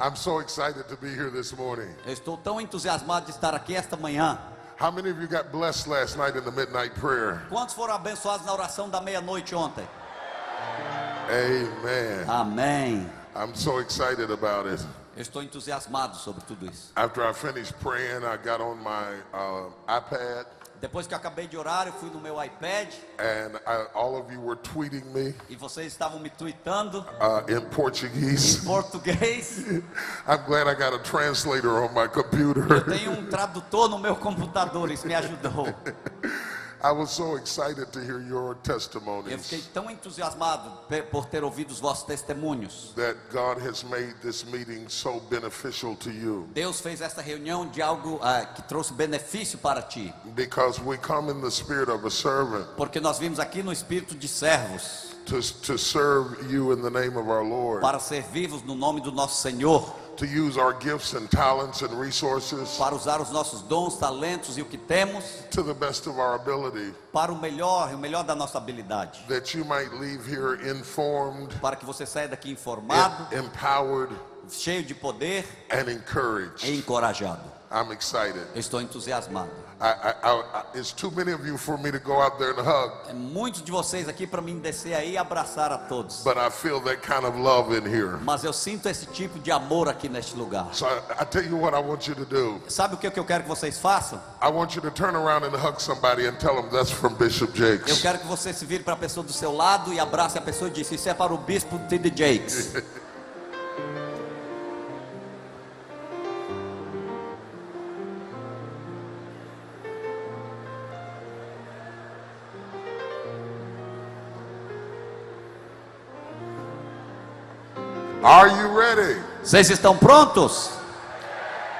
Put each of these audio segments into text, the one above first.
I'm so excited to be here this morning. Eu estou tão entusiasmado de estar aqui esta manhã. How many of you got blessed last night in the midnight prayer? Quantos foram abençoados na oração da meia-noite ontem? Amen. Amém. I'm so excited about it. Eu estou entusiasmado sobre tudo isso. After I finished praying, I got on my uh, iPad, Depois que eu acabei de orar, eu fui no meu iPad and I, all of you were tweeting me e vocês estavam me tweetando uh, in Portuguese. em português. I'm glad I got a translator on my Eu computer. tenho um tradutor no meu computador, isso me ajudou. I was so excited to hear your Eu testimonies fiquei tão entusiasmado por ter ouvido os vossos testemunhos. that God has made this meeting so beneficial to you. Deus fez esta reunião de algo ah, que trouxe benefício para ti, because we come in the spirit of a servant porque nós vimos aqui no espírito de servos. to, to serve you in the name of our Lord, para no nome do nosso Senhor, to use our gifts and talents and resources para usar os nossos dons, talentos e o que temos to the best of our ability, para o melhor, e o melhor da nossa habilidade, that you might leave here informed, para que você saia daqui informado, em- empowered, cheio de poder and e encouraged. encorajado. I'm excited. Eu estou entusiasmado. I, I, I, I, it's too many of you for me to go out there and hug, É muitos de vocês aqui para mim descer aí e abraçar a todos. but I feel that kind of love in here. Mas eu sinto esse tipo de amor aqui neste lugar. So I, I tell you what I want you to do. Sabe o que que eu quero que vocês façam? I want you to turn around and hug somebody and tell them that's from Bishop Eu Jakes. quero que você se vire para a pessoa do seu lado e abrace a pessoa e diz: Isso é para o bispo T.D. Jakes. Are you ready? Vocês estão prontos?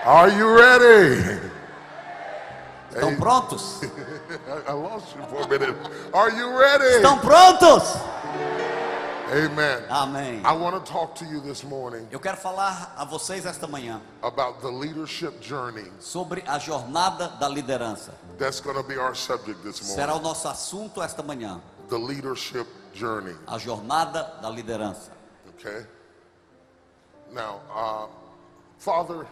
Are you ready? Estão prontos? I, lost you for a minute. Are you ready? Estão prontos? Amen. Amém. I want to talk to you this morning Eu quero falar a vocês esta manhã about the leadership journey. sobre a jornada da liderança. That's going to be our subject this Será morning. o nosso assunto esta manhã. The leadership journey. A jornada da liderança. Okay? Now, uh, Father,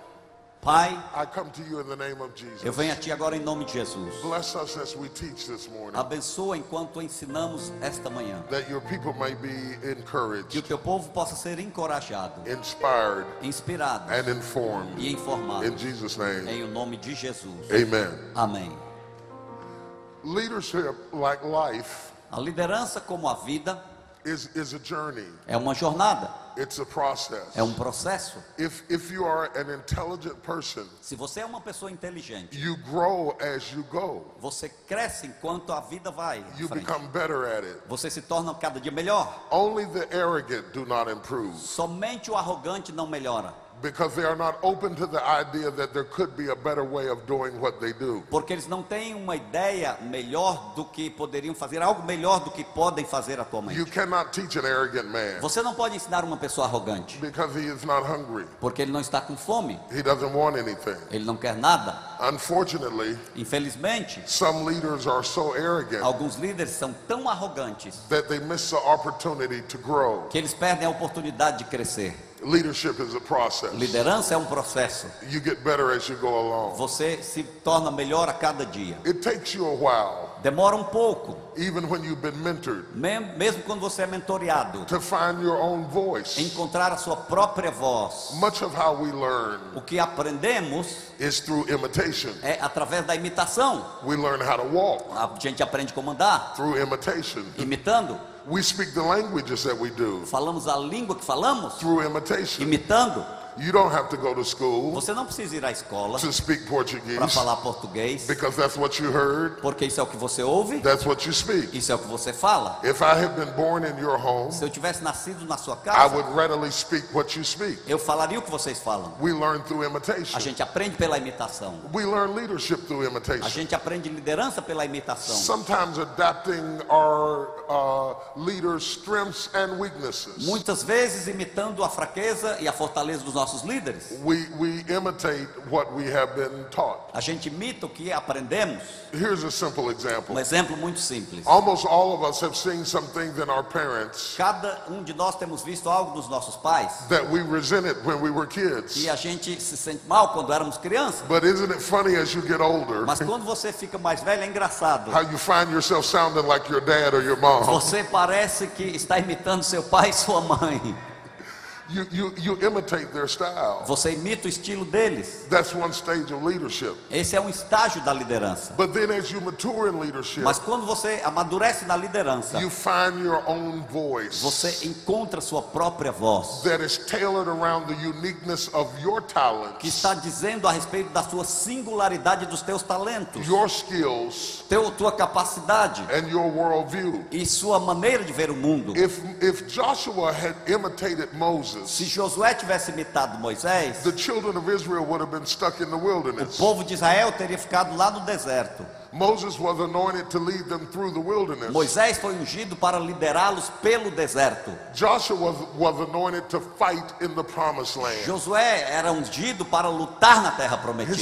Pai, I come to you in the name of eu Jesus. venho a Ti agora em nome de Jesus. Bless us as we teach this morning, Abençoa enquanto ensinamos esta manhã. that your people may be Que o encouraged, Teu povo possa ser encorajado, inspired, inspirado and informed. e informado. In Jesus' name, Em o nome de Jesus. amen. Amém. Leadership, like life, A liderança, como a vida, is, is a journey, é uma jornada. É um processo. If, if you are an intelligent person, Se você é uma pessoa inteligente, you grow as you go, você cresce enquanto a vida vai. you become better at it. Você se torna cada dia melhor. Only the arrogant do not improve Somente o arrogante não melhora, because they are not open to the idea that there could be a better way of doing what they do. porque eles não têm uma ideia melhor do que poderiam fazer, algo melhor do que podem fazer You atualmente. cannot teach an arrogant man Você não pode ensinar uma pessoa arrogante, because he is not hungry. porque ele não está com fome, He doesn't want anything. ele não quer nada. Unfortunately, Infelizmente, some leaders are so arrogant alguns líderes são tão arrogantes that they miss the opportunity to grow. que eles perdem a oportunidade de crescer. Leadership is a process. Liderança é um processo. You get better as you go along. Você se torna melhor a cada dia. It takes you a while, Demora um pouco, even when you've been mentored, mesmo quando você é mentoreado, to find your own voice. encontrar a sua própria voz. Much of how we learn O que aprendemos is through imitation. é através da imitação. We learn how to walk A gente aprende como andar, through imitation. imitando. We speak the languages that we do Falamos a língua que falamos, through imitation. imitando. You don't have to go to school Você não precisa ir à escola to speak para falar português, because that's what you heard, porque isso é o que você ouve, that's what you speak. isso é o que você fala. If I had been born in your home, Se eu tivesse nascido na sua I casa, would readily speak what you speak. eu falaria o que vocês falam. We learn through A imitation. gente aprende pela imitação. We learn leadership through A imitation. gente aprende liderança pela imitação. Sometimes adapting our uh, leaders' strengths and weaknesses. Muitas vezes imitando a fraqueza e a fortaleza dos nossos nossos líderes. We, we imitate what we have been taught. A gente imita o que aprendemos. Here's a simple Um example. exemplo muito simples. Almost all of us have seen some things in our parents Cada um de nós temos visto algo dos nossos pais that we resented when we were kids. e a gente se sente mal quando éramos crianças. But isn't it funny as you get older Mas quando você fica mais velho é engraçado. how you find yourself sounding like your dad or your mom? Você parece que está imitando seu pai e sua mãe. You, you, you imitate their style. Você imita o estilo deles. That's one stage of leadership. Esse é um estágio da liderança. But then as you mature in leadership, Mas quando você amadurece na liderança, you find your own voice você encontra sua própria voz, that is tailored around the uniqueness of your que talents, está dizendo a respeito da sua singularidade dos teus talentos, your skills, teu, tua capacidade and your worldview. e sua maneira de ver o mundo. If, if Joshua had imitated Moses, Se Josué tivesse imitado Moisés, the children of Israel would have been stuck in the o wilderness. povo de Israel teria ficado lá no deserto. Moses was anointed to lead them through the wilderness. Moisés foi ungido para liderá-los pelo deserto. Joshua was, was anointed to fight in the promised land. Josué era ungido para lutar na terra prometida.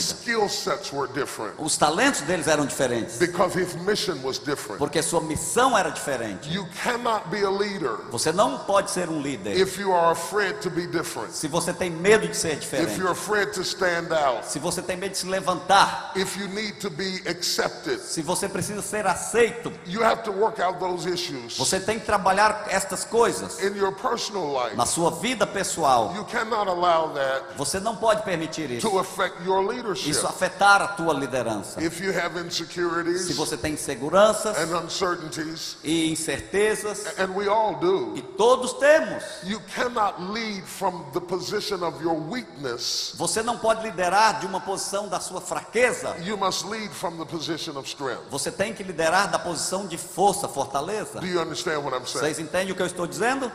Os talentos deles eram diferentes, because his mission was different. porque sua missão era diferente. You cannot be a leader Você não pode ser um líder se você tem medo de ser if diferente, se você tem medo de se levantar, if you need to be accepted. Se você precisa ser aceito. You have to work out those issues Você tem que trabalhar estas coisas in your personal life. na sua vida pessoal. You cannot allow that Você não pode permitir isso. to affect your leadership. Isso afetar a tua liderança. If you have Se insecurities você tem inseguranças and uncertainties, e incertezas, and we all do, e todos temos, you cannot lead from the position of your weakness. você não pode liderar de uma posição da sua fraqueza. You must lead from the position of strength. Você tem que liderar da posição de força, fortaleza. Do you understand what I'm saying? Vocês entendem o que eu estou dizendo?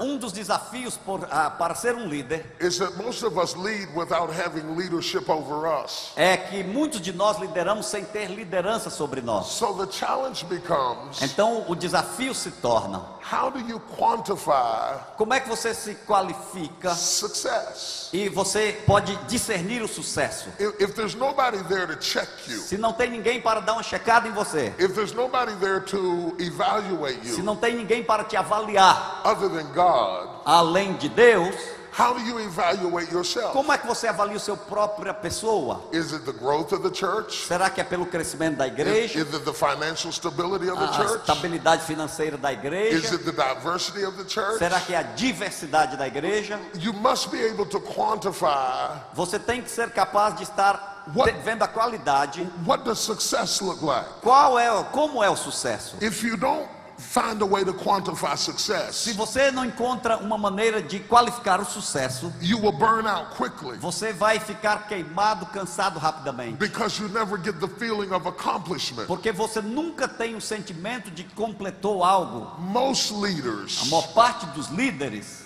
Um dos desafios por- ah, para ser um líder is that most of us lead without having leadership over us. é que muitos de nós lideramos sem ter liderança sobre nós. So the challenge becomes Então o desafio se torna: how do you quantify como é que você se qualifica success? e você pode discernir o sucesso? If, if there's nobody there to check you, Se não tem ninguém para dar uma checada em você, if there's nobody there to evaluate se you não tem ninguém para te avaliar other than God, além de Deus, how do you evaluate yourself? como é que você avalia o seu própria pessoa? Is it the growth of the church? Será que é pelo crescimento da Is, igreja, is it the financial stability of the a church? estabilidade financeira da Is igreja? Será que é a diversidade da igreja? You must be able to quantify Você tem que ser capaz de estar What- vendo a qualidade. what does success look like. Qual é, como é o sucesso? If you don't find a way to quantify Se success, você não encontra uma maneira de qualificar o sucesso, you will burn out quickly você vai ficar queimado, cansado rapidamente. because you never get the feeling of accomplishment. Porque você nunca tem o sentimento de que completou algo. Most A leaders maior parte dos líderes,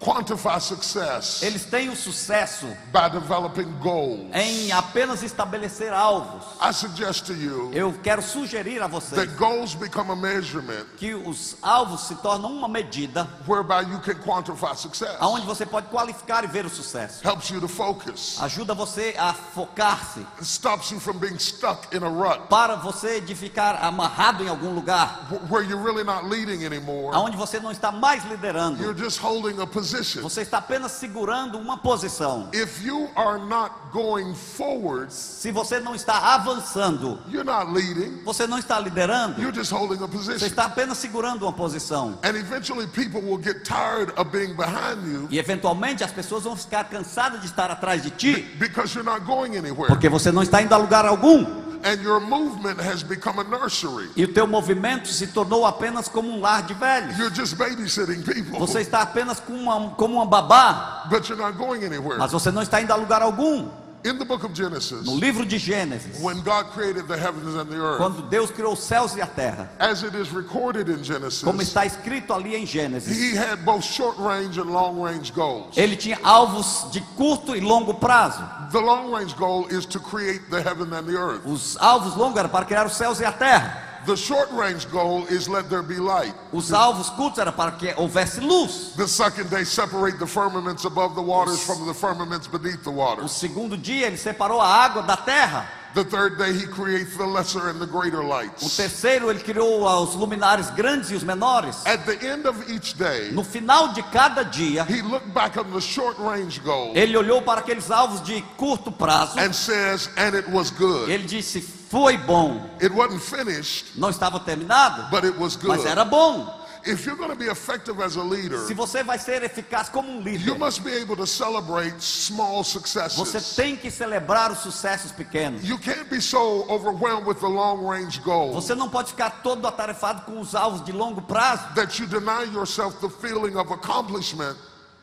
quantify success eles têm o sucesso by developing goals. em apenas estabelecer alvos. I suggest to you Eu quero sugerir a vocês that goals become a measurement que os alvos se tornam uma medida whereby you can quantify success. aonde você pode qualificar e ver o sucesso. Helps you to focus. Ajuda você a focar-se stops you from being stuck in a rut para você de ficar amarrado em algum lugar wh- where you're really not leading anymore. aonde você não está mais liderando. You're just holding a position. Você está apenas segurando uma posição. If you are not going forwards, Se você não está avançando, you're not leading. você não está liderando. You're just holding a Você position. está apenas segurando uma posição. And eventually people will get tired of being behind you E eventualmente as pessoas vão ficar cansadas de estar atrás de ti, because you're not going anywhere. porque você não está indo a lugar algum. And your movement has become a nursery. E o teu movimento se tornou apenas como um lar de velhos. You're just babysitting people, Você está apenas com uma, como uma babá, but you're not going anywhere. mas você não está indo a lugar algum. In the book of Genesis, No livro de Gênesis, when God created the heavens and the earth, quando Deus criou os céus e a terra, as it is recorded in Genesis, como está escrito ali em Gênesis, He had both short range and long range goals. ele tinha alvos de curto e longo prazo. The long range goal is to create the heaven and the earth. Os alvos longos eram para criar os céus e a terra. The short range goal is let there be light. Os alvos cultos era para que houvesse luz. The second day, separate the firmaments above the waters from the firmaments beneath the O waters. segundo dia ele separou a água da terra. The third day, he creates the lesser and the greater O lights. terceiro ele criou os luminares grandes e os menores. At the end of each day, No final de cada dia, he looked back on the short range goal ele olhou para aqueles alvos de curto prazo. and says, and it was good. Ele disse: Foi bom. It wasn't finished, Não estava terminado, but it was mas good. era bom. If you're going to be effective as a leader, Se você vai ser eficaz como um you líder, must be able to celebrate small você successes. tem que celebrar os sucessos pequenos. You can't be so overwhelmed with the long range goal Você não pode ficar todo atarefado com os alvos de longo prazo, that you deny yourself the feeling of accomplishment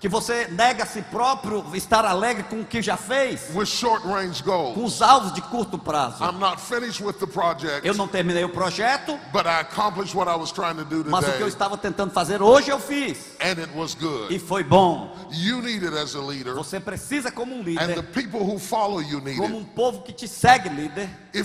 que você nega a si próprio estar alegre com o que já fez, with short range goals. com os alvos de curto prazo. I'm not finished with the project, Eu não terminei o projeto, to mas o que eu estava tentando fazer hoje eu fiz. and it was E foi bom. You need it as a leader, Você precisa, como um and the líder, people who follow you need como um povo que te segue, líder. And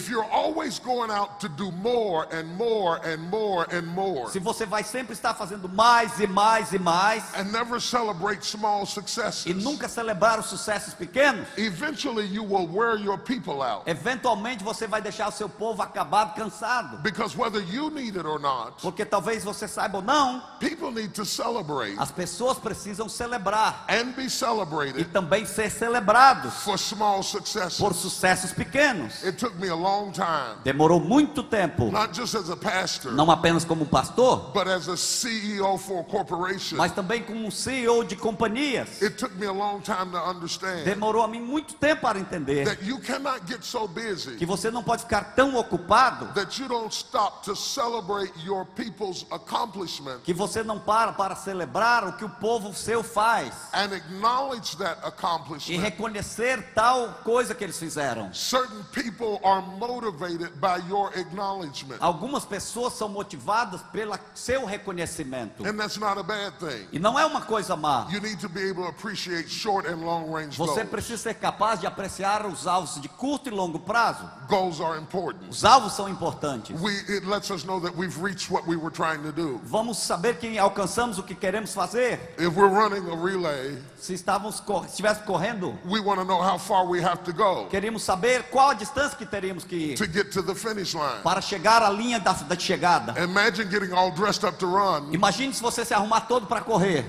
more and more and more, Se você vai sempre estar fazendo mais e mais e mais, and never celebrate small e successes, nunca celebrar os sucessos pequenos, eventually you will wear your people out. eventualmente você vai deixar o seu povo acabado, cansado. Because whether you need it or not, Porque talvez você saiba ou não, people need to celebrate as pessoas precisam celebrar and be e celebrated também ser celebrados for small por successes. sucessos pequenos. It took me a long time, Demorou muito tempo, not just as a pastor, não apenas como pastor, but as a CEO for a corporation. mas também como um CEO de companhias. It took me a long time to understand Demorou a mim muito tempo para entender that you cannot get so que busy você não pode ficar tão ocupado that you don't stop to celebrate your people's accomplishment que você não para para celebrar o que o povo seu faz and acknowledge that e accomplishment. reconhecer tal coisa que eles fizeram. Certain people are motivated by your acknowledgement, Algumas pessoas são motivadas pelo seu reconhecimento. and that's not a bad thing. E não é uma coisa má. You need to be able to appreciate short and long range Você precisa ser capaz de apreciar os alvos de curto e longo prazo. Goals are important. Os alvos são importantes. We, it lets us know that we've reached what we were trying to do. Vamos saber que alcançamos o que queremos fazer. If we're running a relay, Se estávamos estivéssemos correndo, we want to know how far we have to go queríamos saber qual a distância que teríamos que ir to get to the finish line. para chegar à linha da, da chegada. Imagine getting all dressed up to run, Imagine se você se arrumar todo para correr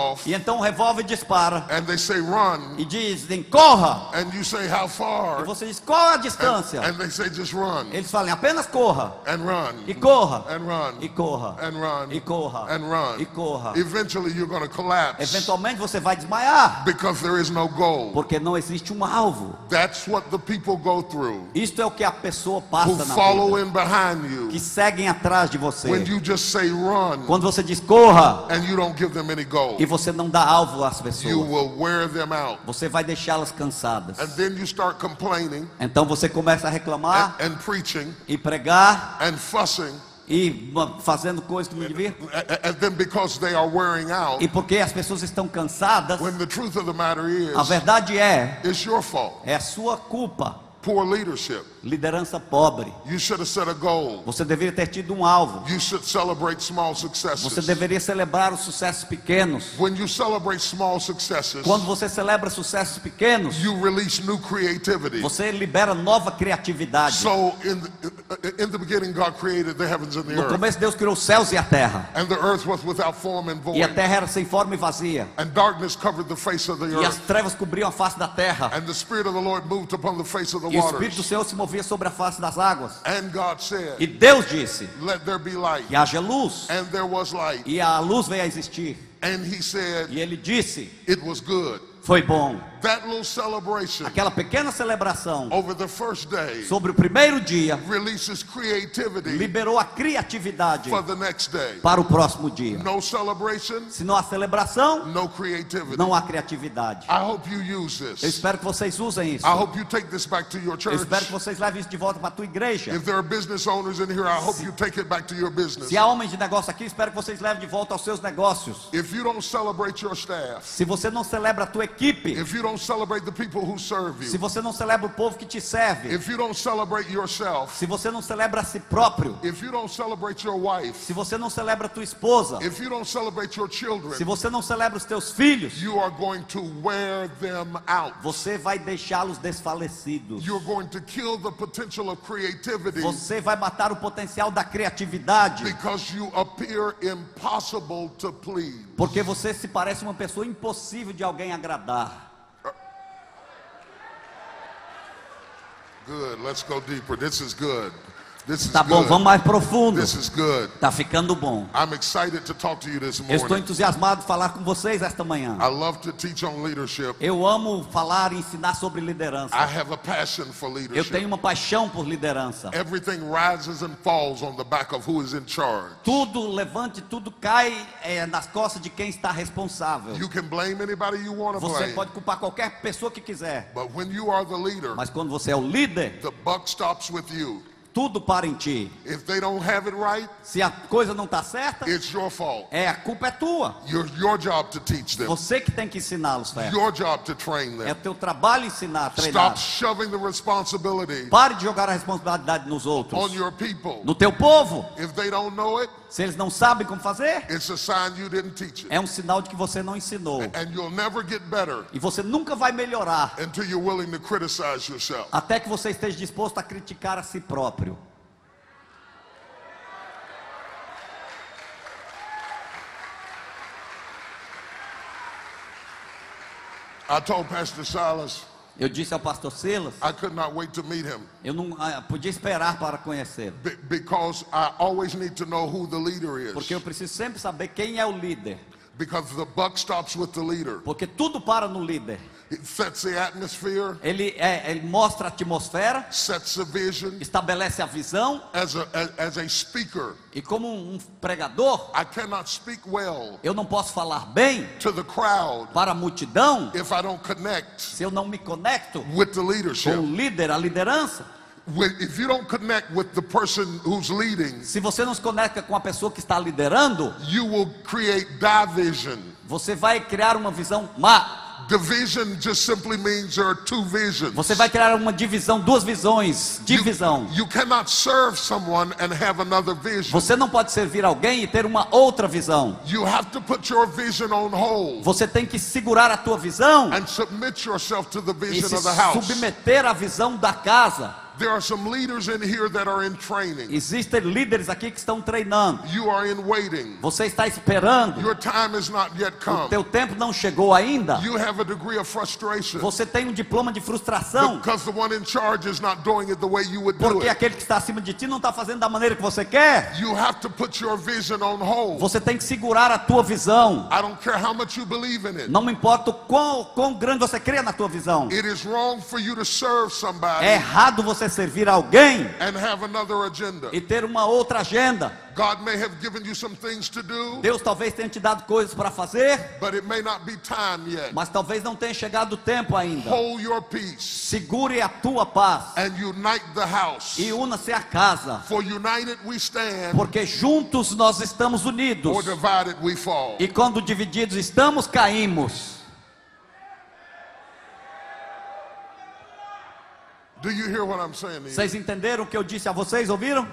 and off, e então o revólver dispara. And they say run, e dizem corra. and you say how E far, você diz qual a distância? and they say just run, Eles falam apenas corra. And run, e corra. And run, e corra. And run, e corra. And run. e corra. Eventually you're going to collapse. Eventualmente você vai desmaiar. Because there is no goal. porque não existe um alvo. That's what the people go through. Isto é o que a pessoa who passa na follow vida, in behind you. Que seguem atrás de você. when you just say run. Quando você diz corra. And you don't give them any goal. e você não dá alvo às You pessoas, will wear them out. você vai deixá-las cansadas. And then you start complaining Então você começa a reclamar and, and preaching e pregar and fussing. e fazendo coisas que não devia. a- And then because they are wearing out, E porque as pessoas estão cansadas, when the truth of the matter a is, verdade é, it's your fault. é a sua culpa. Poor leadership. Liderança pobre. You should have set a goal. Você deveria ter tido um alvo. You should celebrate small Você deveria celebrar os sucessos pequenos. When you celebrate small successes, Quando você celebra sucessos pequenos, you release new creativity. você libera nova criatividade. So in the, in the beginning, God created the heavens and the No earth, começo Deus criou os céus e a terra. and the earth was without form and E a terra era sem forma e vazia. and darkness covered the face of the E as trevas cobriam a face da terra. and the Spirit of the Lord moved upon the face of the E o Espírito do. Senhor se movia sobre a face das águas. And God said, E Deus disse Let there be light. que haja luz. And there was light. E a luz veio a existir. And he said, E ele disse: It was good. Foi bom. That little celebration Aquela pequena celebração over the first day sobre o primeiro dia releases creativity liberou a criatividade for the next day. para o próximo dia. No celebration, Se não há celebração, no creativity. não há criatividade. I hope you use Eu this. espero que vocês usem isso. I hope you take this back to your Eu church. espero que vocês levem isso de volta para a tua igreja. If there are business owners in here, I hope you take it back to your business. Se há homens de negócio aqui, espero que vocês levem de volta aos seus negócios. If you don't celebrate your staff, Se você não celebra a tua equipe, if you don't celebrate the people who serve se you, você não celebra o povo que te serve, if you don't celebrate yourself, se você não celebra a si próprio, if you don't celebrate your wife, se você não celebra a tua esposa, if you don't celebrate your se children, você não celebra os teus filhos, you are going to wear them out. você vai deixá-los desfalecidos. You're going to kill the potential of creativity. Você vai matar o potencial da criatividade, because you appear impossible to please. porque você se parece uma pessoa impossível de alguém agradar. Good. Let's go deeper. This is good. This is Tá bom, vamos good. mais profundo. This is good. Tá ficando bom. I'm excited to talk to you this Eu estou morning. entusiasmado de falar com vocês esta manhã. I love to teach on leadership. Eu amo falar e ensinar sobre liderança. I have a passion for Eu tenho leadership. uma paixão por liderança. Everything rises and falls on the back of who is in charge. Tudo levante, tudo cai é, nas costas de quem está responsável. You can blame anybody you want to Você blame, pode culpar qualquer pessoa que quiser, but when you are the leader, mas quando você é o líder, the buck stops with you. Tudo para em ti. If they don't have it right, Se a coisa não está certa, it's your fault. é a culpa é tua. Your, your job to teach them. Você que tem que ensiná-los, É teu trabalho ensinar, treinar. Stop shoving the responsibility Pare de jogar a responsabilidade nos on outros. your people. No teu povo, If they don't know it, se eles não sabem como fazer, it's a sign you didn't teach it. é um sinal de que você não ensinou. And you'll never get better E você nunca vai melhorar until you're willing to criticize yourself. até que você esteja disposto a criticar a si próprio. I told Pastor Silas Eu disse ao pastor Silas, I could not wait to meet him eu não ah, podia esperar para conhecê-lo, be- because I always need to know who the leader porque is. eu preciso sempre saber quem é o líder, Because the buck stops with the leader. porque tudo para no líder. It sets the atmosphere, Ele, é, ele mostra a atmosfera, sets the vision. estabelece a visão, As a, as, a speaker, e como um pregador, I cannot speak well eu não posso falar bem to the crowd para a multidão if I don't connect se eu não me conecto with the com o líder, a liderança. When- If you don't connect with the person who's leading, Se você não se conecta com a pessoa que está liderando, you will create division. você vai criar uma visão má. Division just simply means there are two visions. Você vai criar uma divisão, duas visões, divisão. You, you cannot serve someone and have another vision. Você não pode servir alguém e ter uma outra visão. You have to put your vision on hold Você tem que segurar a tua visão and submit yourself to the e vision se of the house. submeter à visão da casa. There are some leaders in here that are in training. Existem líderes aqui que estão treinando. You are in waiting. Você está esperando. Your time has not yet O come. teu tempo não chegou ainda. You have a degree of frustration Você tem um diploma de frustração because the one in charge is not doing it the way you would do porque it. aquele que está acima de ti não está fazendo da maneira que você quer. You have to put your vision on hold. Você tem que segurar a tua visão. I don't care how much you believe in it. Não me importa o quão, quão grande você crê na tua visão. It is wrong for you to serve somebody É errado você servir alguém and have another agenda. e ter uma outra agenda. God may have given you some things to do, Deus talvez tenha te dado coisas para fazer, but it may not be time yet. mas talvez não tenha chegado o tempo ainda. Hold your peace Segure a tua paz and unite the house. e una-se à casa, For united we stand, porque juntos nós estamos unidos or divided we fall. e quando divididos estamos, caímos. Do you hear what I'm saying? Vocês entenderam o que eu disse a vocês? Ouviram?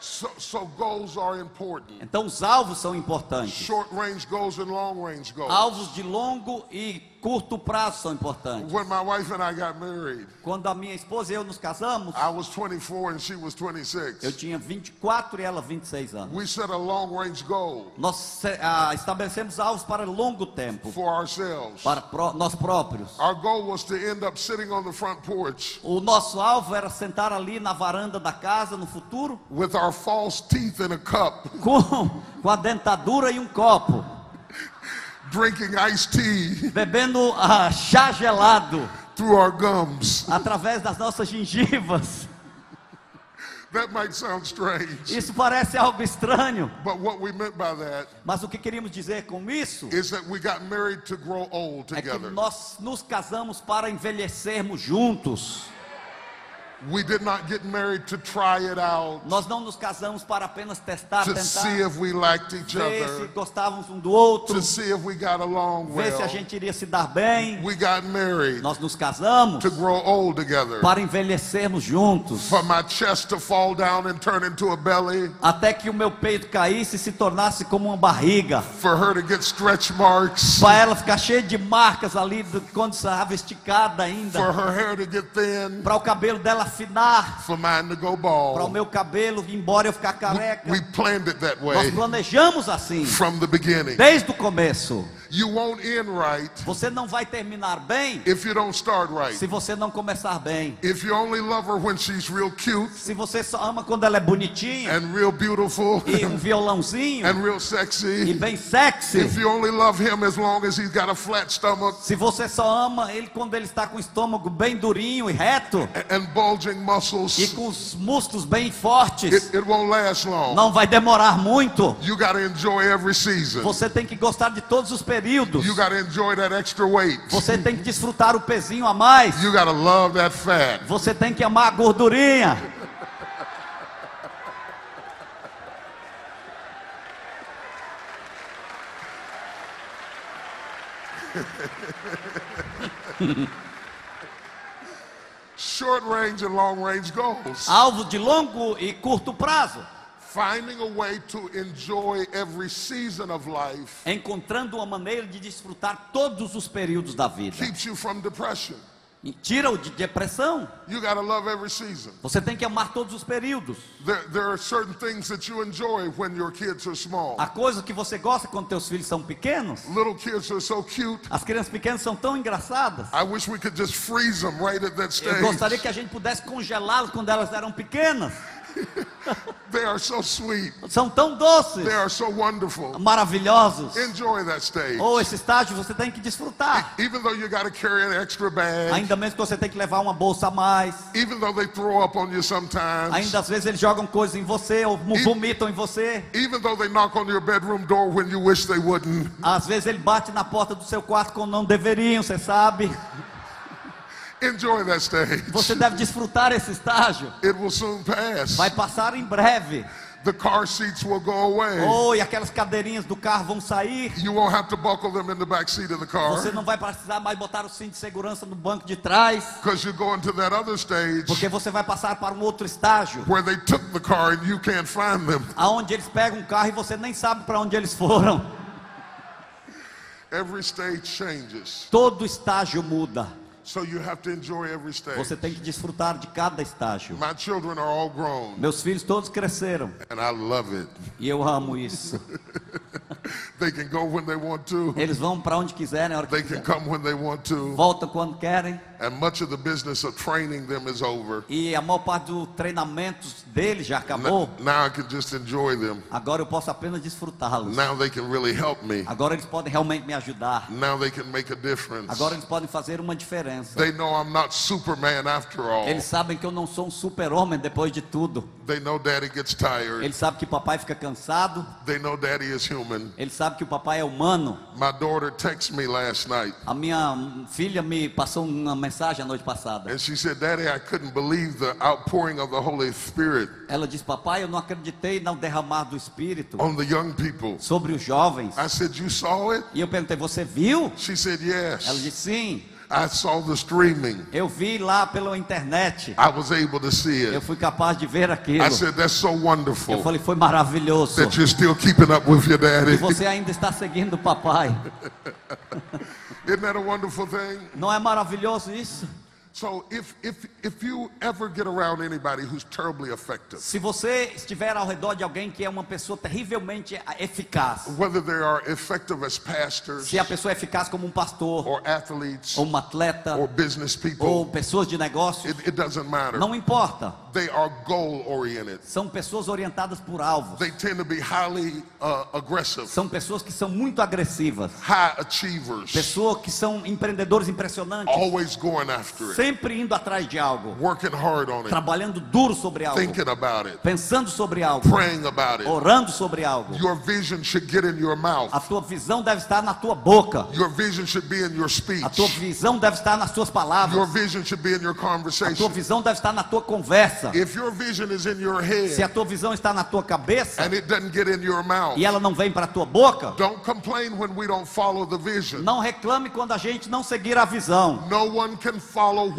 So, so goals are important. Então os alvos são importantes. Short range goals and long range goals. Alvos de longo e curto prazo são importantes. When my wife and I got married, Quando a minha esposa e eu nos casamos, I was 24 and she was eu 26. tinha 24 e ela 26 anos. We set a long range goal Nós ah, estabelecemos alvos para longo tempo, for ourselves. para pró- nós próprios. Our goal was to end up sitting on the front porch O nosso alvo era sentar ali na varanda da casa no futuro, with our false teeth in a cup, com, com a dentadura e um copo, drinking iced tea bebendo ah, chá gelado through our gums. através das nossas gengivas. That might sound strange, Isso parece algo estranho, but what we meant by that mas o que queríamos dizer com isso is that we got married to grow old é que together. nós nos casamos para envelhecermos juntos. We did not get married to try it out, Nós não nos casamos para apenas testar, to see tentar, if we liked each ver se other, gostávamos um do outro, to see if we got along ver se a well. gente iria se dar bem. We got married Nós nos casamos to grow old together. para envelhecermos juntos, For my chest to fall down and turn into a belly, até que o meu peito caísse e se tornasse como uma barriga, for her to get stretch marks, para ela ficar cheia de marcas ali do- quando estava esticada for ainda, her hair to get thin, para o cabelo dela afinar, for mine to go para o bald. meu cabelo ir embora eu ficar careca. We planned it that Nós way planejamos assim, from the beginning. desde o começo. You won't end right Você não vai terminar bem if you don't start right. se você não começar bem. If you only love her when she's real cute Se você só ama quando ela é bonitinha and real beautiful e um violãozinho and real e sexy, bem sexy. if you only love him as long as he's got a flat stomach Se você só ama ele quando ele está com o estômago bem durinho e reto and bulging e muscles, com os músculos bem fortes, it, it won't last long. não vai demorar muito. You got to enjoy every season. Você tem que gostar de todos os períodos. You got to enjoy that extra weight. Você tem que desfrutar o pezinho a mais. You got to love that fat. Você tem que amar a gordurinha. Short range and long range goals. Alvo de longo e curto prazo. Finding a way to enjoy every season of life Encontrando uma maneira de desfrutar todos os períodos da vida. keeps you from depression. Tira-o de depressão. You got to love every season. Você tem que amar todos os períodos. There, there are certain things that you enjoy when your kids are small. A coisa que você gosta quando teus filhos são pequenos. Little kids are so cute. As crianças pequenas são tão engraçadas. I wish we could just freeze them right at that Eu gostaria stage. que a gente pudesse congelá-las quando elas eram pequenas. They are so sweet. São tão doces, They are so wonderful. maravilhosos. Enjoy that stage. Ou esse estágio você tem que desfrutar. Even though you got to carry an extra bag, Ainda mesmo que você tem que levar uma bolsa a mais. even though they throw up on you sometimes, Ainda às vezes eles jogam coisas em você ou vomitam em você. even though they knock on your bedroom door when you wish they wouldn't, Às vezes ele bate na porta do seu quarto quando não deveriam, você sabe. Enjoy that stage. Você deve desfrutar esse estágio. It will soon pass. Vai passar em breve. The car seats will go away. Oh, e aquelas cadeirinhas do carro vão sair. You won't have to buckle them in the back seat of the Você car não vai precisar mais botar o cinto de segurança no banco de trás, because you go into that other stage porque você vai passar para um outro estágio, where they took the car and you can't find them. aonde eles pegam um carro e você nem sabe para onde eles foram. Every stage changes. Todo estágio muda. So you have to enjoy every stage. Você tem que desfrutar de cada estágio. My children are all grown Meus filhos todos cresceram and I love it. e eu amo isso. They can go when they want to. Eles vão para onde quiserem, a hora que They can quiserem. come when they want to. voltam quando querem And much of the business of training them is over. e a maior parte do treinamento deles já acabou. N- Now I can just enjoy them. Agora eu posso apenas desfrutá-los. Now they can really help me. Agora eles podem realmente me ajudar. Now they can make a difference. Agora eles podem fazer uma diferença. They know I'm not Superman after all. Eles sabem que eu não sou um super-homem depois de tudo. They know daddy gets tired. Eles sabem que papai fica cansado. They know daddy is human. Eles sabem que o papai é humano. My daughter texted me last night A minha filha me passou uma mensagem a noite passada. and she said, Daddy, I couldn't believe the outpouring of the Holy Spirit Ela disse: Papai, eu não acreditei no derramar do Espírito on the young people. sobre os jovens. I said, You saw it? E eu perguntei: Você viu? She said, Ela Yes. disse: Sim. I saw the streaming. Eu vi lá pela internet. I was able to see Eu it. fui capaz de ver aquilo. I said, That's so Eu wonderful falei: Foi maravilhoso. that you're still keeping up with your E daddy. você ainda está seguindo o papai. Isn't that a wonderful thing? Não é maravilhoso isso? So if if if you ever get around anybody who's terribly effective, Se você estiver ao redor de alguém que é uma pessoa terrivelmente eficaz, whether they are effective as pastors se a pessoa é eficaz como um pastor, or athletes ou um atleta, or business ou people, pessoas de negócios, it, it doesn't matter. não importa. They are goal oriented. São pessoas orientadas por alvos. They tend to be highly uh, aggressive, São pessoas que são muito agressivas. high achievers, Pessoas que são empreendedores impressionantes. always going after it. Sempre indo atrás de algo, working hard on it, trabalhando duro sobre algo, thinking about it, pensando sobre algo, praying about it. orando sobre algo. Your vision should get in your mouth. A tua visão deve estar na tua boca. Your vision should be in your speech. A tua visão deve estar nas tuas Your palavras. vision should be in your A tua visão deve estar na tua conversa. If your vision is in your Se a tua visão está na tua cabeça and it doesn't get in your mouth, e ela não vem para a tua boca, don't complain when we don't follow the vision. não reclame quando a gente não seguir a visão. No one can follow.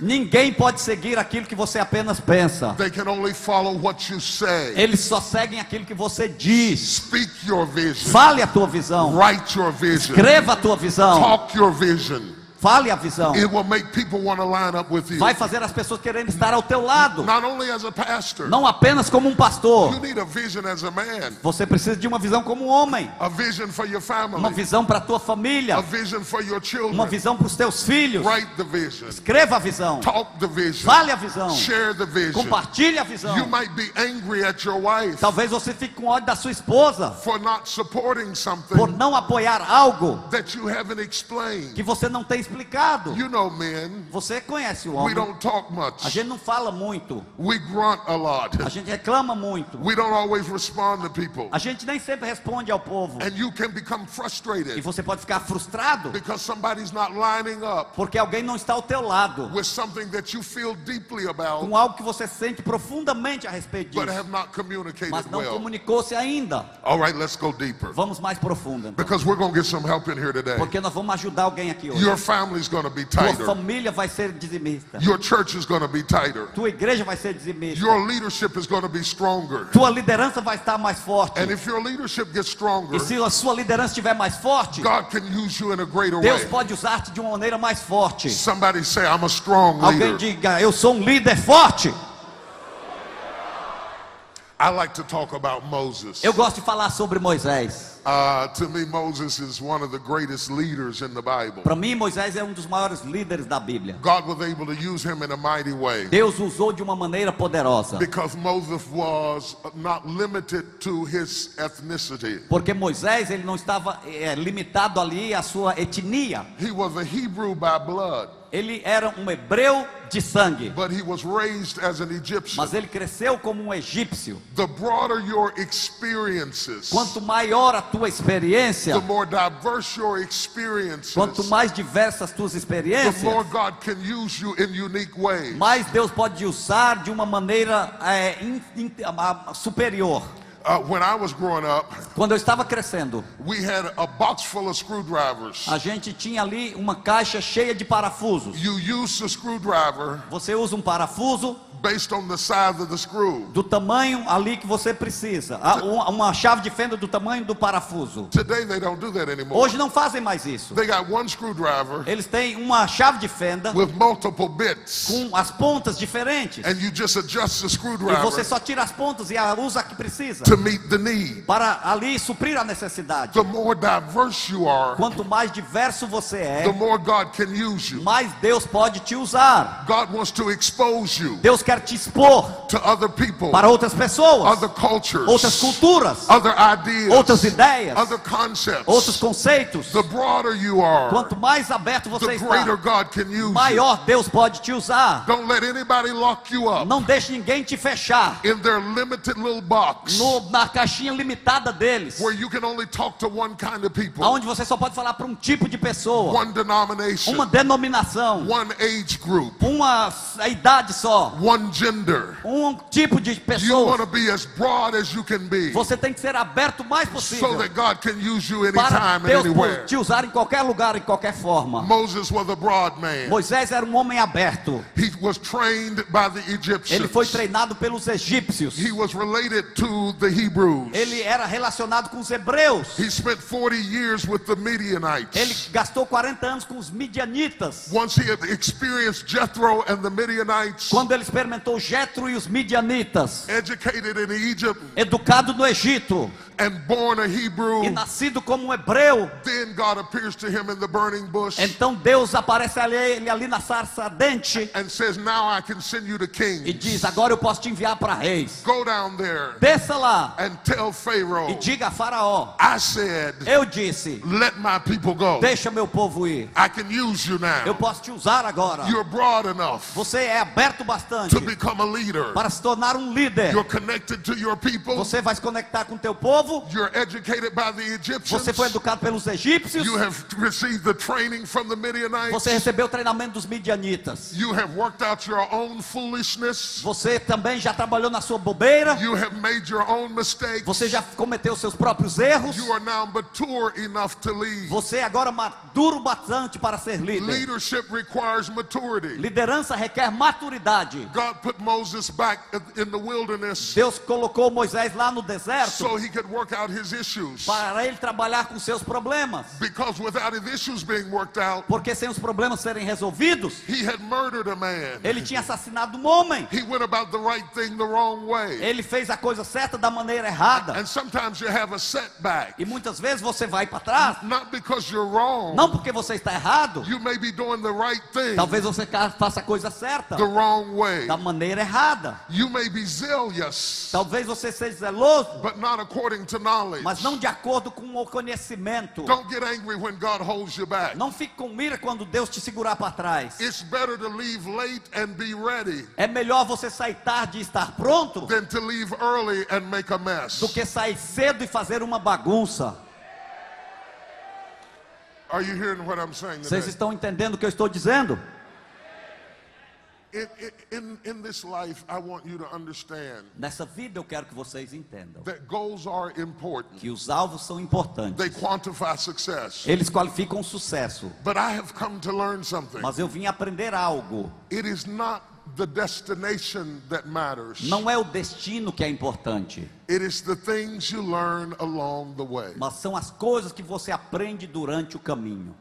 Ninguém pode seguir aquilo que você apenas pensa. They can only follow what you say. Eles só seguem aquilo que você diz. Speak your vision. Fale a tua visão. Write your vision. Escreva a tua visão. Talk your vision. Fale a visão. It will make people want to line up with you. Vai fazer as pessoas querendo estar ao teu lado. Not only as a pastor, Não apenas como um pastor. you need a vision as a man, Você precisa de uma visão como um homem. a vision for your Uma family, visão para a tua família. vision for your Uma visão para os teus filhos. Write the vision. Escreva a visão. Talk the vision. Fale a visão. Share the vision. Compartilhe a You visão. might be angry at your wife Talvez você fique com ódio da sua esposa for not supporting por something não apoiar algo that you haven't explained. que você não tem explicado. You know, men, Você conhece o we homem. don't talk A much. gente não fala muito. We grunt a lot. A gente reclama muito. We don't always respond to people. A gente nem sempre responde ao povo. And you can become E frustrated você pode ficar frustrado because somebody's not lining up porque alguém não está ao teu lado with something that you feel deeply about com algo que você sente profundamente a respeito but disso, have not communicated mas não well. comunicou-se ainda. All right, let's go deeper Vamos mais profundo, então. because we're going to get some help in here today. porque nós vamos ajudar alguém aqui hoje. Your family's going to be Tua tighter. família vai ser dizimista. Your church is going to be tighter. Tua igreja vai ser dizimista. Your leadership is going to be stronger. Tua liderança vai estar mais forte. And if your leadership gets stronger, E se a sua liderança estiver mais forte, God can use you in a greater Deus way. pode usar-te de uma maneira mais forte. Somebody say, I'm a strong Alguém leader. diga, eu sou um líder forte. I like to talk about Moses. Eu gosto de falar sobre Moisés. Uh, to me, Moses is one of the greatest leaders in the Bible. Para mim, Moisés é um dos maiores líderes da Bíblia. God was able to use him in a mighty way Deus usou de uma maneira poderosa. because Moses was not limited to his ethnicity. Porque Moisés ele não estava eh, limitado ali à sua etnia. He was a Hebrew by blood, Ele era um hebreu de sangue, but he was raised as an Egyptian. mas ele cresceu como um egípcio. The broader your experiences, Quanto maior a tua experiência, the more diverse your experiences, quanto mais diversas tuas the experiências, more God can use you in unique ways. mais Deus pode te usar de uma maneira eh, in- in- superior. Uh, when I was growing up, Quando eu estava crescendo, we had a box full of screwdrivers. a gente tinha ali uma caixa cheia de parafusos. You use the screwdriver Você usa um parafuso based on the size of the screw. do tamanho ali que você precisa. Ah, Uma chave de fenda do tamanho do parafuso. Today they don't do that anymore. Hoje não fazem mais isso. They got one screwdriver Eles têm uma chave de fenda with multiple bits, com as pontas diferentes. and you just adjust the E você screwdriver só tira as pontas e a usa a que precisa. To meet the need. Para ali suprir a necessidade. The more diverse you are, Quanto mais diverso você the é, more God can use you. mais Deus pode te usar. God wants to expose you Deus quer te expor to other people, para outras pessoas, other cultures, outras culturas, other ideas, outras ideias, other concepts. outros conceitos. The broader you are, Quanto mais aberto você the greater está, God can use you. maior Deus pode te usar. Don't let anybody lock you up Não deixe ninguém te fechar in their limited little box no- na caixinha limitada deles, where you can only talk to one kind of people, onde você só pode falar para um tipo de pessoa, one denomination, uma denominação, one age group, uma idade só, one gender. um tipo de You want pessoa. to be as broad as you can be Você tem que ser aberto o mais so possível that God can use you para Deus te usar em qualquer lugar, em qualquer forma. Moses was a broad man. Moisés era um homem aberto. He was trained by the Ele foi treinado pelos egípcios. He was related to the Hebrews. Ele era relacionado com os hebreus. He spent 40 years with the Ele Midianites. gastou 40 anos com os midianitas. Once he had experienced Jethro and the Midianites, Quando ele experimentou Jetro e os midianitas, educated in Egypt educado no Egito and born a Hebrew, e nascido como um hebreu, then God appears to him in the burning bush então Deus aparece ali, ele ali na sarça ardente and says, Now I can send you to e diz: kings. Agora eu posso te enviar para reis. Go down there Desça lá lá and tell Pharaoh, e diga a Faraó: I said, Eu disse, let my people go. deixa meu povo ir. I can use you Eu now. posso te usar agora. You're broad enough Você é aberto bastante to become a leader. para se tornar um líder. You're connected to your people. Você vai se conectar com o teu povo. You're educated by the Egyptians. Você foi educado pelos egípcios. You have received the training from the Midianites. Você recebeu o treinamento dos midianitas. You have worked out your own foolishness. Você também já trabalhou na sua bobeira. You have made your own. Você já cometeu seus próprios erros. You are now mature enough to lead. Você é agora maduro bastante para ser líder. Leadership requires maturity. Liderança requer maturidade. God put Moses back in the wilderness Deus colocou Moisés lá no deserto so he could work out his issues. para ele trabalhar com seus problemas. Because without his issues being worked out, Porque sem os problemas serem resolvidos, he had murdered a man. ele tinha assassinado um homem. He went about the right thing the wrong way. Ele fez a coisa certa da maneira errada. And sometimes you have a setback. E muitas vezes você vai para trás, Not because you're wrong. não porque você está errado. You may be doing the right thing Talvez você faça a coisa certa the wrong way. da maneira errada. You may be zealous, Talvez você seja zeloso, but not according to knowledge. mas não de acordo com o conhecimento. Don't get angry when God holds you back. Não fique com ira quando Deus te segurar para trás. It's better to leave late and be ready É melhor você sair tarde e estar pronto than to leave early and make a mess. do que sair cedo e fazer uma bagunça. Are you hearing what I'm saying Vocês today? estão entendendo o que eu estou dizendo? In, in, in this life, I want you to understand Nessa vida eu quero que vocês entendam that goals are important. que os alvos são importantes. They quantify success. Eles qualificam o sucesso. But I have come to learn something. Mas eu vim aprender algo. It is not the destination that matters. Não é o destino que é importante, It is the things you learn along the way. mas são as coisas que você aprende durante o caminho.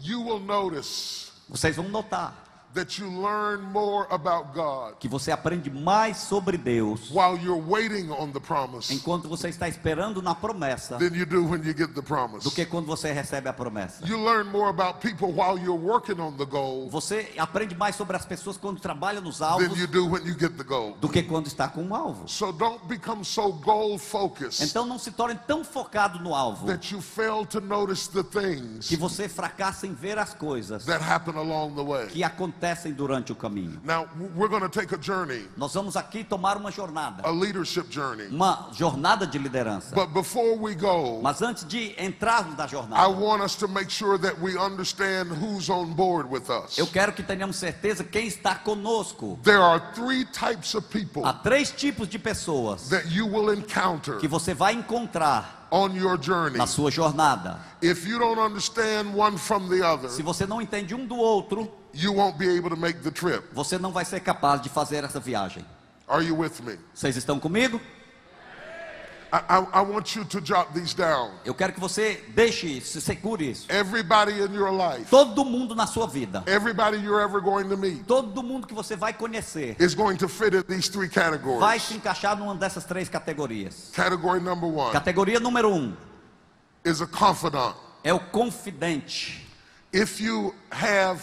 You will notice Vocês vão notar that you learn more about God que você aprende mais sobre Deus while you're waiting on the promise enquanto você está esperando na promessa than you do when you get the promise. do que quando você recebe a promessa. You learn more about people while you're working on the goal Você aprende mais sobre as pessoas quando trabalha nos than alvos you do when you get the goal. do que quando está com um alvo. So don't become so goal focused Então não se torne tão focado no alvo that you fail to notice the things que você fracassa em ver as coisas that happen along the way. que acontecem durante o caminho. Now, we're going to take a journey, Nós vamos aqui tomar uma jornada, a leadership journey. uma jornada de liderança. But before we go, Mas antes de entrarmos na I jornada, want us to make sure that we understand who's on board with us. eu quero que tenhamos certeza quem está conosco. There are three types of people Há três tipos de pessoas that you will encounter que você vai encontrar on your journey. na sua jornada. If you don't understand one from the other, Se você não entende um do outro, you won't be able to make the trip. você não vai ser capaz de fazer essa viagem. Are you with me? Vocês estão comigo? I, I, want you to jot these down. Eu quero que você deixe isso, segure isso. Everybody in your life, Todo mundo na sua vida, everybody you're ever going to meet, todo mundo que você vai conhecer, is going to fit in these three vai categories. se encaixar numa dessas três categorias. Category number one Categoria número um is a confidant. é o confidente. If you have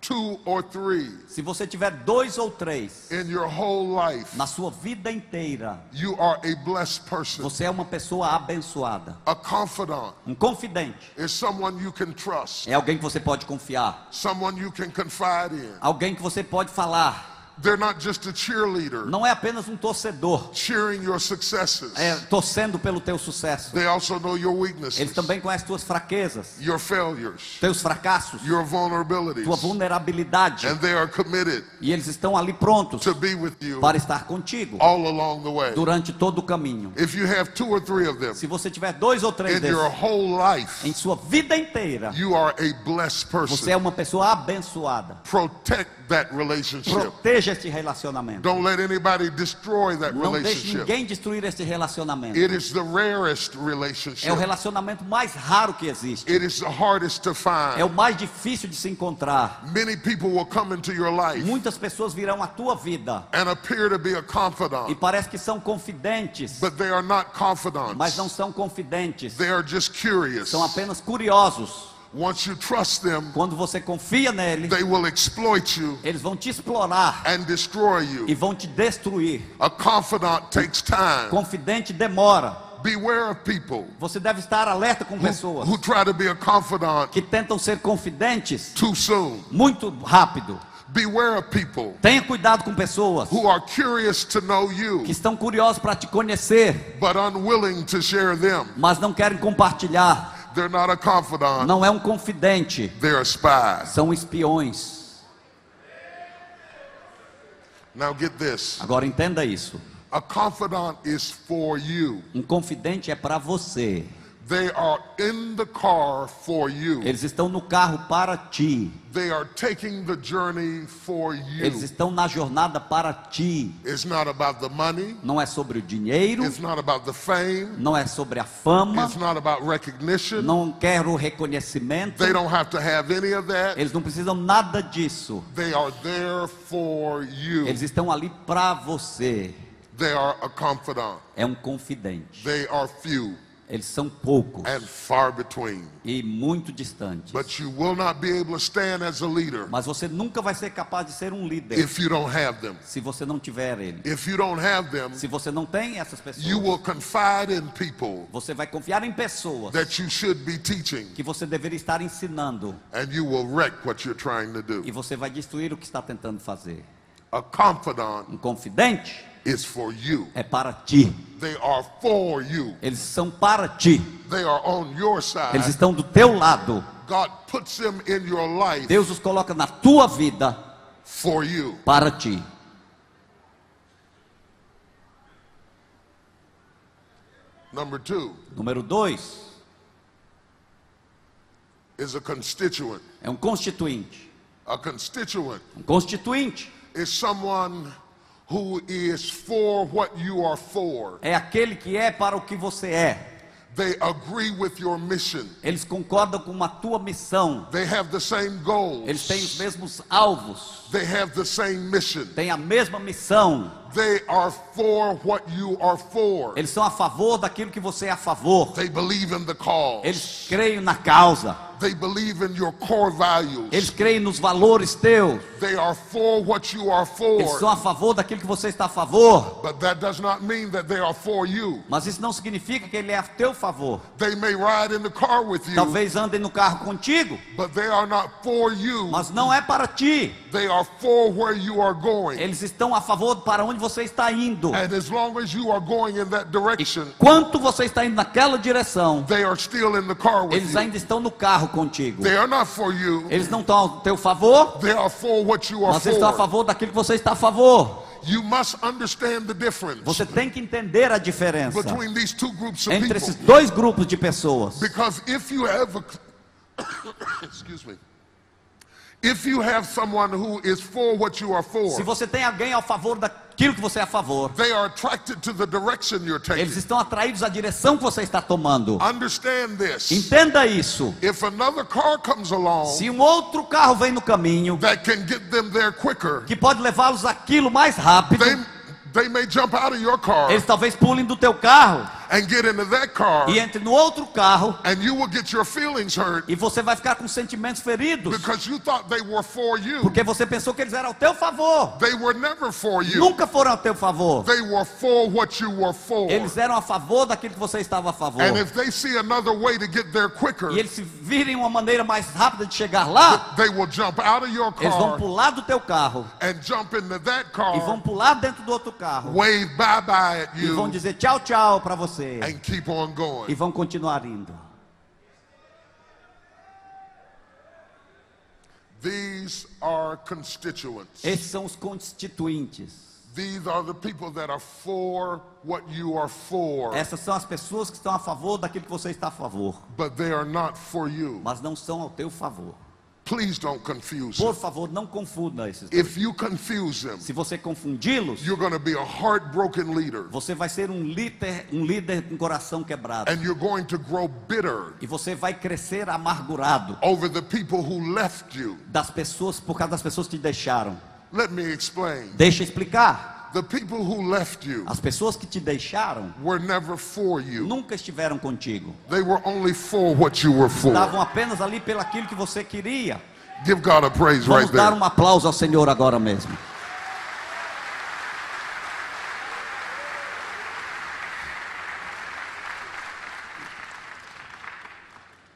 two or three Se você tiver dois ou três in your whole life, na sua vida inteira, you are a blessed person. você é uma pessoa abençoada. A confidant Um confidente is someone you can trust, é alguém que você pode confiar, someone you can confide in. alguém que você pode falar. They're not just a cheerleader Não é apenas um torcedor, cheering your successes. é, torcendo pelo teu sucesso. They also know your Eles weaknesses, também conhecem tuas fraquezas, your failures, teus fracassos, your vulnerabilities, tua vulnerabilidade. and they are committed E eles estão ali prontos to be with you para estar contigo all along the way. durante todo o caminho. If you have two or three of them Se você tiver dois ou três in your whole life, em sua vida inteira, you are a blessed você é person. uma pessoa abençoada. Protect that relationship. Proteja este relacionamento. Don't let anybody destroy that Não deixe relationship. ninguém destruir este relacionamento. It is the rarest É o relationship. relacionamento mais raro que existe. It is the hardest to É o find. mais difícil de se encontrar. Many people will come into your life Muitas pessoas virão à tua vida and appear to be a e confidant, parece que são confidentes, but they are not mas não confidants. são confidentes. They are just curious. São apenas curiosos. Once you trust them, Quando você confia nele, they will exploit you eles vão te explorar and destroy e you. vão te destruir. A confidant takes time. Confidente demora. Beware of people Você deve estar alerta com pessoas who try to be a confidant que tentam ser confidentes too soon. muito rápido. Beware of people Tenha cuidado com pessoas who are curious to know you que estão curiosas para te conhecer, but unwilling to share them. mas não querem compartilhar. They're not a confidant, Não é um confidente, they're a spy. são espiões. Now get this Agora entenda isso. a confidant is for you, Um confidente é para você. They are in the car for you, Eles estão no carro para ti. they are taking the journey for Eles you. estão na jornada para ti. It's not about the money, Não é sobre o dinheiro, it's not about the fame, não é sobre a fama, it's not about recognition. não quero reconhecimento. They don't have to have any of that. Eles não precisam nada disso. They are there for you. Eles estão ali para você. They are a confidant. É um confidente. They are few Eles são poucos and far between. e muito distantes. But you will not be able to stand as a leader Mas você nunca vai ser capaz de ser um líder if you don't have them. se você não tiver ele. Them, Se você não tem essas pessoas, you will confide in people você vai confiar em pessoas that you should be teaching, que você deveria estar ensinando and you will wreck what you're trying to do. e você vai destruir o que está tentando fazer. A confidant Um confidente is for you. é para ti. They are for you. Eles são para ti. They are on your Eles side. estão do teu lado. God puts them in your life Deus os coloca na tua vida for you. para ti. Number two Número dois is a constituent. é um constituinte. A constituent Um constituinte is someone who is for what you are for. é aquele que é para o que você é. They agree with your mission. Eles concordam com a tua missão. They have the same goals. Eles têm os mesmos alvos. They have the same mission. Têm a mesma missão. They are for what you are for. Eles são a favor daquilo que você é a favor. They believe in the cause. Eles creem na causa. They believe in your core values. Eles creem nos valores teus. They are for what you are Eles são for. a favor daquilo que você está a favor. But that does not mean that they are for you. Mas isso não significa que ele é a teu favor. They may ride in the car with you, Talvez andem no carro contigo, but they are not for you. mas não é para ti. They are for where you are going. Eles estão a favor para onde você está indo. And as long as you are going in that direction, Quanto você está indo naquela direção, they are still in the car with eles you. ainda estão no carro contigo. They are not for you. Eles não estão ao teu favor, They are for what you are mas eles estão a favor daquilo que você está a favor. You must understand the difference Você tem que entender a diferença between these two groups of entre esses dois grupos de pessoas. Because if you have a, excuse me, if you have someone who is for what you are for, Se você tem alguém a favor daquilo que você é a favor, they are attracted to the direction you're taking. eles estão atraídos à direção que você está tomando. Understand this. Entenda isso. If another car comes along Se um outro carro vem no caminho that can get them there quicker, que pode levá-los aquilo mais rápido, they, they may jump out of your car eles talvez pulem do teu carro and get into that car, e entrem no outro carro and you will get your feelings hurt e você vai ficar com sentimentos feridos because you thought they were for you. porque você pensou que eles eram ao teu favor. They were never for you. Nunca foram ao teu favor. They were for what you were for. Eles eram a favor daquilo que você estava a favor. And if they see another way to get there quicker, E eles se virem uma maneira mais rápida de chegar lá, they will jump out of your eles vão car pular do teu carro and jump into that e vão car, pular dentro do outro carro wave bye bye at e vão you, dizer tchau, tchau para você and keep on e going. vão continuar indo. These are constituents. Esses são os constituintes. These are the people that are for what you are for, Essas são as pessoas que estão a favor daquilo que você está a favor, but they are not for you. mas não são ao teu favor. Please don't confuse Por them. favor, não confunda esses. dois. If you confuse them, Se você confundi-los, you're going to be a heartbroken leader, você vai ser um líder, um líder com coração quebrado. and you're going to grow bitter E você vai crescer amargurado over the people who left you. das pessoas por causa das pessoas que te deixaram. Let me explain. Deixa eu explicar. The people who left you As pessoas que te deixaram were never for you. nunca estiveram contigo. They were only for what you were for. Estavam apenas ali pelo aquilo que você queria. Give God a praise Vamos right dar there. um aplauso ao Senhor agora mesmo.